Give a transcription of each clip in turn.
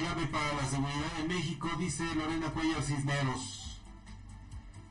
clave para la seguridad en México, dice Lorena Cuellar Cisneros.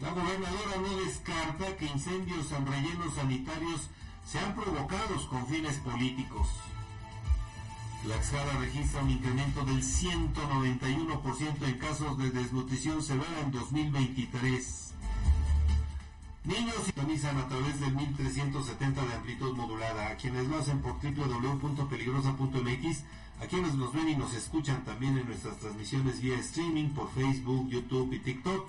La gobernadora no descarta que incendios en rellenos sanitarios sean provocados con fines políticos. La Xara registra un incremento del 191% en casos de desnutrición severa en 2023. Niños sintonizan a través del 1370 de amplitud modulada. A quienes lo hacen por www.peligrosa.mx, a quienes nos ven y nos escuchan también en nuestras transmisiones vía streaming por Facebook, YouTube y TikTok.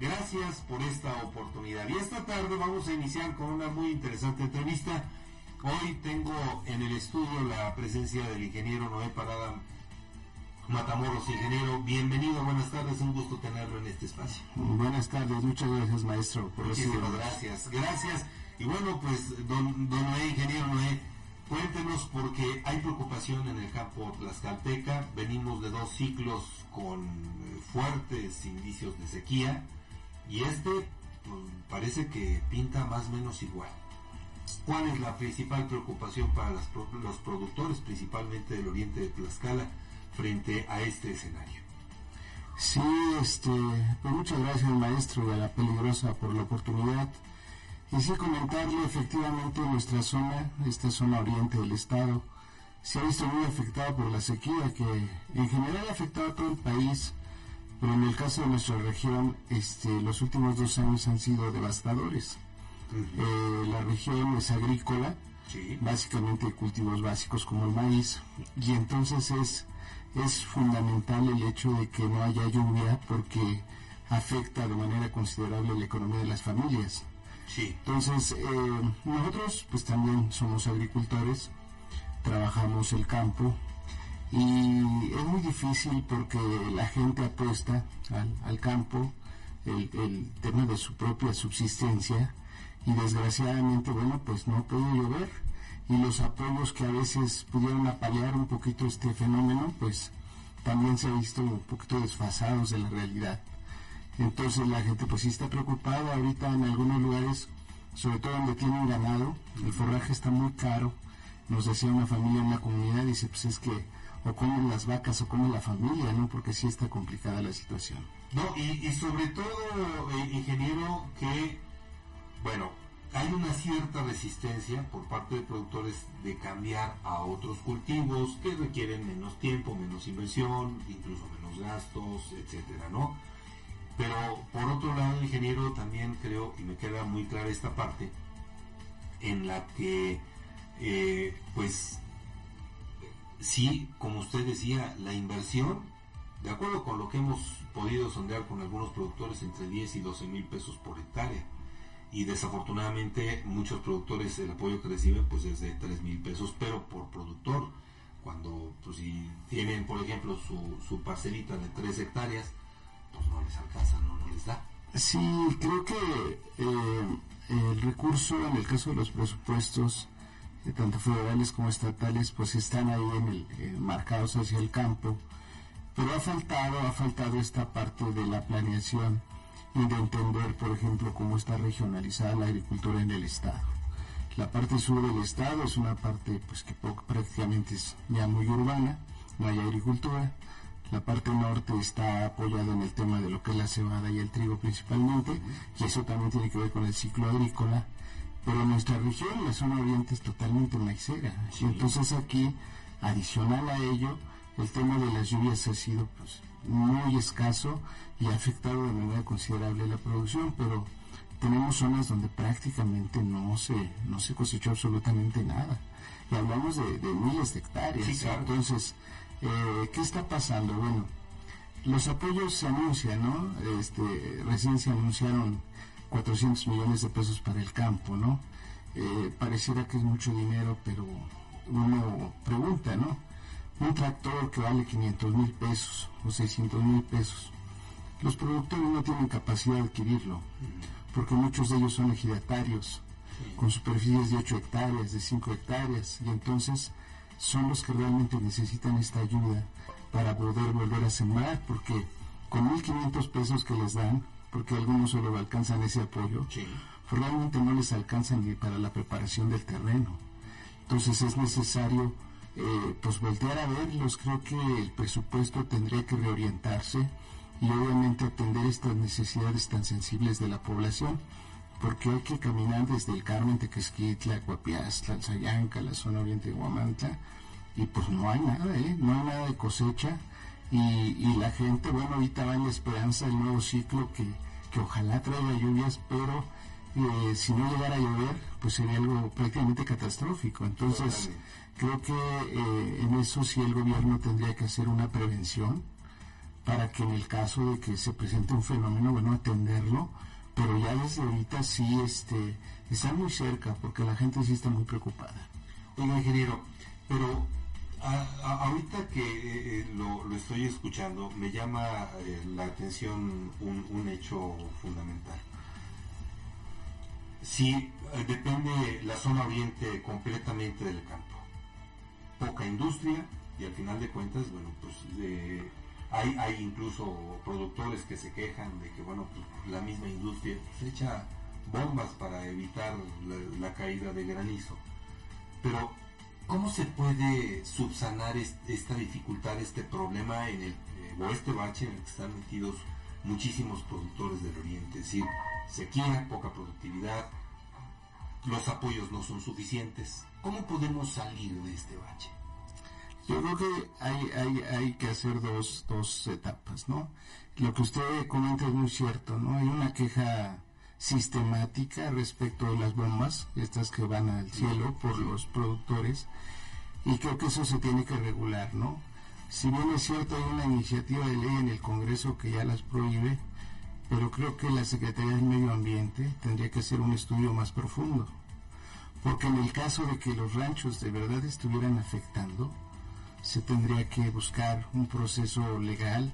Gracias por esta oportunidad. Y esta tarde vamos a iniciar con una muy interesante entrevista Hoy tengo en el estudio la presencia del ingeniero Noé Parada Matamoros, ingeniero. Bienvenido, buenas tardes, un gusto tenerlo en este espacio. Buenas tardes, muchas gracias maestro por Muchísimas gracias, gracias. Y bueno, pues don, don Noé, ingeniero Noé, cuéntenos porque hay preocupación en el campo Tlaxcalteca, venimos de dos ciclos con eh, fuertes indicios de sequía y este pues, parece que pinta más o menos igual. ¿Cuál es la principal preocupación para los productores, principalmente del oriente de Tlaxcala, frente a este escenario? Sí, este, pues muchas gracias maestro de la peligrosa por la oportunidad. Y sí comentarle efectivamente nuestra zona, esta zona oriente del estado, se ha visto muy afectada por la sequía que en general ha afectado a todo el país, pero en el caso de nuestra región, este, los últimos dos años han sido devastadores. Eh, la región es agrícola, básicamente cultivos básicos como el maíz, y entonces es, es fundamental el hecho de que no haya lluvia porque afecta de manera considerable la economía de las familias. Entonces, eh, nosotros pues también somos agricultores, trabajamos el campo y es muy difícil porque la gente apuesta al, campo, el, el tema de su propia subsistencia, y desgraciadamente, bueno, pues no puede llover y los apoyos que a veces pudieron apalear un poquito este fenómeno, pues también se ha visto un poquito desfasados de la realidad. Entonces la gente pues sí está preocupada ahorita en algunos lugares, sobre todo donde tienen ganado, el forraje está muy caro. Nos decía una familia en la comunidad, dice pues es que o comen las vacas o comen la familia, ¿no? Porque sí está complicada la situación. No, y, y sobre todo, eh, ingeniero, que bueno, hay una cierta resistencia por parte de productores de cambiar a otros cultivos que requieren menos tiempo, menos inversión, incluso menos gastos, etcétera, ¿no? Pero por otro lado, ingeniero, también creo, y me queda muy clara esta parte, en la que, eh, pues, sí, como usted decía, la inversión, de acuerdo con lo que hemos podido sondear con algunos productores, entre 10 y 12 mil pesos por hectárea y desafortunadamente muchos productores el apoyo que reciben pues es de 3 mil pesos, pero por productor. Cuando pues, si tienen, por ejemplo, su, su parcelita de 3 hectáreas, pues no les alcanza, no, no les da. Sí, creo que eh, el recurso, en el caso de los presupuestos, eh, tanto federales como estatales, pues están ahí en el, eh, marcados hacia el campo, pero ha faltado, ha faltado esta parte de la planeación y de entender, por ejemplo, cómo está regionalizada la agricultura en el Estado. La parte sur del Estado es una parte pues, que prácticamente es ya muy urbana, no hay agricultura. La parte norte está apoyada en el tema de lo que es la cebada y el trigo principalmente, y eso también tiene que ver con el ciclo agrícola. Pero en nuestra región, la zona oriente es totalmente maicera. Y entonces aquí, adicional a ello, el tema de las lluvias ha sido pues, muy escaso y ha afectado de manera considerable la producción, pero tenemos zonas donde prácticamente no se, no se cosechó absolutamente nada. Y hablamos de, miles de hectáreas. Entonces, eh, ¿qué está pasando? Bueno, los apoyos se anuncian, ¿no? Este, recién se anunciaron 400 millones de pesos para el campo, ¿no? Eh, pareciera que es mucho dinero, pero uno pregunta, ¿no? Un tractor que vale 500 mil pesos o 600 mil pesos. Los productores no tienen capacidad de adquirirlo, porque muchos de ellos son ejidatarios, con superficies de 8 hectáreas, de 5 hectáreas, y entonces son los que realmente necesitan esta ayuda para poder volver a sembrar, porque con 1.500 pesos que les dan, porque algunos solo alcanzan ese apoyo, pues realmente no les alcanzan ni para la preparación del terreno. Entonces es necesario eh, pues voltear a verlos. Creo que el presupuesto tendría que reorientarse y obviamente atender estas necesidades tan sensibles de la población, porque hay que caminar desde el Carmen, Tequesquitla, Guapiastla, Alzayanca, la zona oriente de Huamantla, y pues no hay nada, ¿eh? no hay nada de cosecha, y, y la gente, bueno, ahorita va en la esperanza del nuevo ciclo que, que ojalá traiga lluvias, pero eh, si no llegara a llover, pues sería algo prácticamente catastrófico. Entonces, creo que eh, en eso sí el gobierno tendría que hacer una prevención para que en el caso de que se presente un fenómeno, bueno, atenderlo, pero ya desde ahorita sí este, muy cerca, porque la gente sí está muy preocupada. Oiga, ingeniero, pero ahorita que eh, eh, lo, estoy escuchando, me llama la atención un, un, hecho fundamental. Si depende la zona oriente completamente del campo, poca industria y al final de cuentas, bueno, pues hay, incluso productores que se quejan de que, bueno, pues, la misma industria se echa bombas para evitar la, la caída de granizo. Pero ¿Cómo se puede subsanar esta dificultad, este problema en el, eh, o este bache en el que están metidos muchísimos productores del Oriente? Es decir, sequía, poca productividad, los apoyos no son suficientes. ¿Cómo podemos salir de este bache? Yo creo que hay, hay, hay que hacer dos, dos etapas, ¿no? Lo que usted comenta es muy cierto, ¿no? Hay una queja sistemática respecto de las bombas, estas que van al cielo por los productores, y creo que eso se tiene que regular, ¿no? Si bien es cierto, hay una iniciativa de ley en el Congreso que ya las prohíbe, pero creo que la Secretaría del Medio Ambiente tendría que hacer un estudio más profundo, porque en el caso de que los ranchos de verdad estuvieran afectando, se tendría que buscar un proceso legal,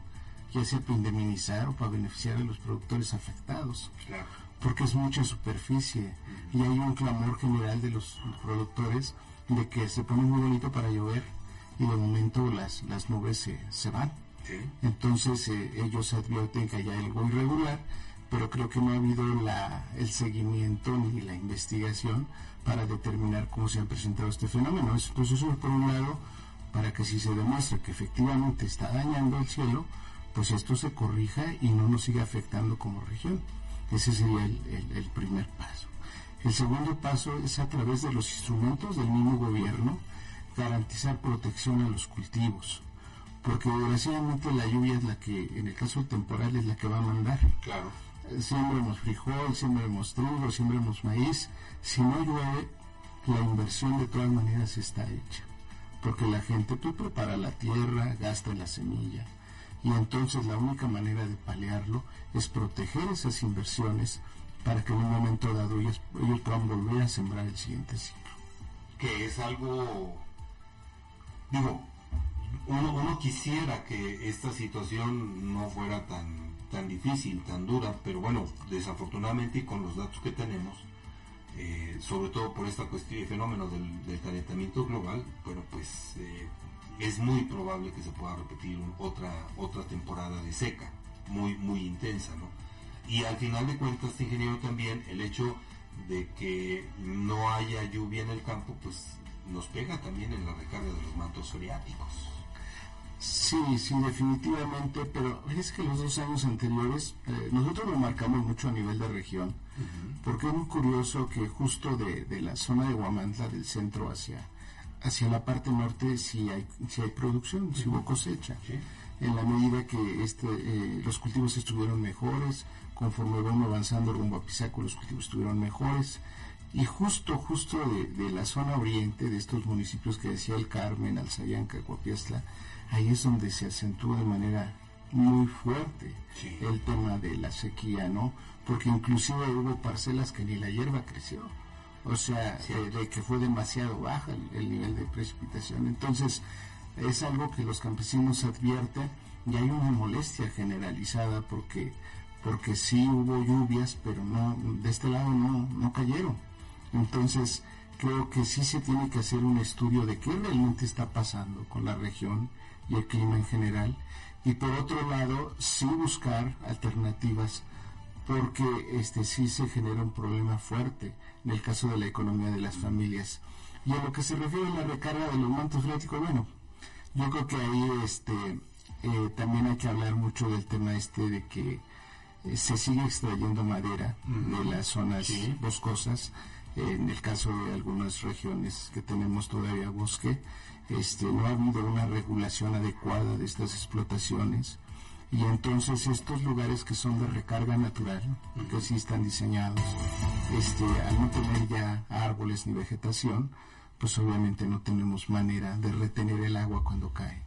ya sea para indemnizar o para beneficiar a los productores afectados. Claro porque es mucha superficie y hay un clamor general de los productores de que se pone muy bonito para llover y de momento las, las nubes se, se van. Entonces eh, ellos advierten que hay algo irregular, pero creo que no ha habido el seguimiento ni la investigación para determinar cómo se ha presentado este fenómeno. Entonces eso por un lado, para que si se demuestre que efectivamente está dañando el cielo, pues esto se corrija y no nos siga afectando como región. Ese sería el, primer paso. El segundo paso es a través de los instrumentos del mismo gobierno garantizar protección a los cultivos, porque desgraciadamente la lluvia es la que, en el caso temporal, es la que va a mandar. Claro. Siembremos frijol, siembremos trigo, siembremos maíz. Si no llueve, la inversión de todas maneras está hecha, porque la gente tú prepara la tierra, gasta la semilla, y entonces la única manera de paliarlo es proteger esas inversiones para que en un momento dado ellos, puedan volver a sembrar el siguiente ciclo. Que es algo, digo, uno, quisiera que esta situación no fuera tan, tan difícil, tan dura, pero bueno, desafortunadamente y con los datos que tenemos, eh, sobre todo por esta cuestión y fenómeno del, calentamiento global, bueno, pues eh, es muy probable que se pueda repetir otra, otra temporada de seca, muy, muy intensa, ¿no? Y al final de cuentas, ingeniero, también el hecho de que no haya lluvia en el campo, pues nos pega también en la recarga de los mantos freáticos. Sí, sí, definitivamente, pero es que los dos años anteriores eh, nosotros lo marcamos mucho a nivel de región, porque es muy curioso que justo de, de la zona de Huamantla, del centro hacia, hacia la parte norte si hay, si hay producción, si hubo cosecha. En la medida que este, eh, los cultivos estuvieron mejores, conforme vamos avanzando rumbo a Pisaco, los cultivos estuvieron mejores. Y justo, justo de, la zona oriente, de estos municipios que decía el Carmen, Alzayanca, Guapiastla, ahí es donde se acentúa de manera muy fuerte el tema de la sequía, ¿no? Porque inclusive hubo parcelas que ni la hierba creció o sea, eh, de que fue demasiado baja el, nivel de precipitación. Entonces, es algo que los campesinos advierten y hay una molestia generalizada porque porque sí hubo lluvias, pero no de este lado no, no cayeron. Entonces, creo que sí se tiene que hacer un estudio de qué realmente está pasando con la región y el clima en general. Y por otro lado, sí buscar alternativas porque este sí se genera un problema fuerte en el caso de la economía de las familias. Y a lo que se refiere a la recarga de los mantos freáticos, bueno, yo creo que ahí este, eh, también hay que hablar mucho del tema este de que eh, se sigue extrayendo madera de las zonas boscosas. En el caso de algunas regiones que tenemos todavía bosque, este, no ha habido una regulación adecuada de estas explotaciones y entonces estos lugares que son de recarga natural, que sí están diseñados, este, al no tener ya árboles ni vegetación, pues obviamente no tenemos manera de retener el agua cuando cae.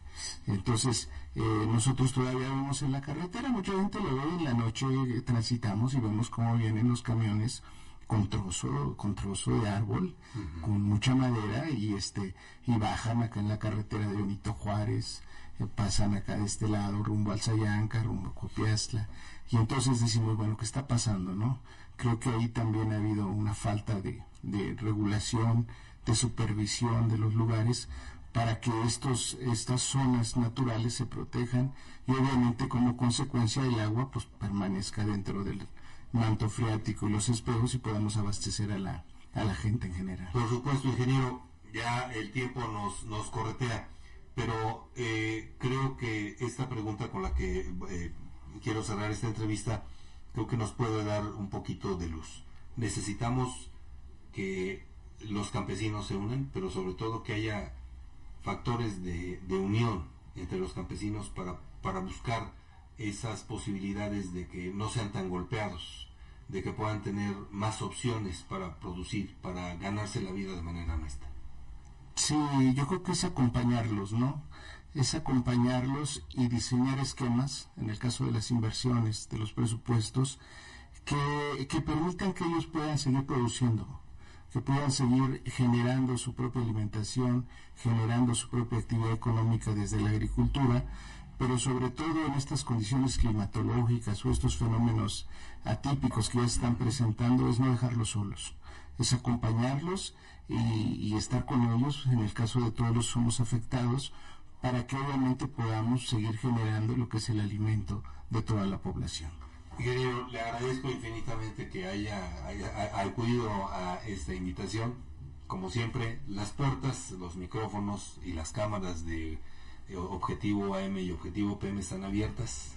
Entonces, eh, nosotros todavía vemos en la carretera, mucha gente lo ve en la noche, eh, transitamos y vemos cómo vienen los camiones con trozo, con trozo de árbol, con mucha madera y este y bajan acá en la carretera de Benito Juárez, eh, pasan acá de este lado rumbo al Sayanca, rumbo a Copiastla y entonces decimos bueno qué está pasando, ¿no? Creo que ahí también ha habido una falta de, de regulación, de supervisión de los lugares para que estos estas zonas naturales se protejan y obviamente como consecuencia el agua pues permanezca dentro del manto freático los espejos y podamos abastecer a la, a la gente en general. Por supuesto, ingeniero, ya el tiempo nos, nos corretea, pero eh, creo que esta pregunta con la que eh, quiero cerrar esta entrevista, creo que nos puede dar un poquito de luz. Necesitamos que los campesinos se unan, pero sobre todo que haya factores de, de unión entre los campesinos para, para buscar esas posibilidades de que no sean tan golpeados, de que puedan tener más opciones para producir, para ganarse la vida de manera honesta. Sí, yo creo que es acompañarlos, ¿no? Es acompañarlos y diseñar esquemas, en el caso de las inversiones, de los presupuestos, que, que permitan que ellos puedan seguir produciendo, que puedan seguir generando su propia alimentación, generando su propia actividad económica desde la agricultura, pero sobre todo en estas condiciones climatológicas o estos fenómenos atípicos que ya están presentando, es no dejarlos solos, es acompañarlos y, estar con ellos, en el caso de todos los somos afectados, para que obviamente podamos seguir generando lo que es el alimento de toda la población. Ingeniero, le agradezco infinitamente que haya, haya acudido a esta invitación. Como siempre, las puertas, los micrófonos y las cámaras de Objetivo AM y Objetivo PM están abiertas.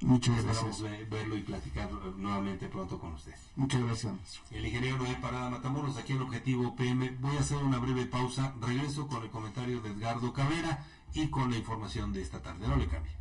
Muchas gracias. verlo y platicar nuevamente pronto con usted. Muchas gracias. El ingeniero Noé Parada Matamoros, aquí en Objetivo PM. Voy a hacer una breve pausa. Regreso con el comentario de Edgardo Cabrera y con la información de esta tarde. No le cambie.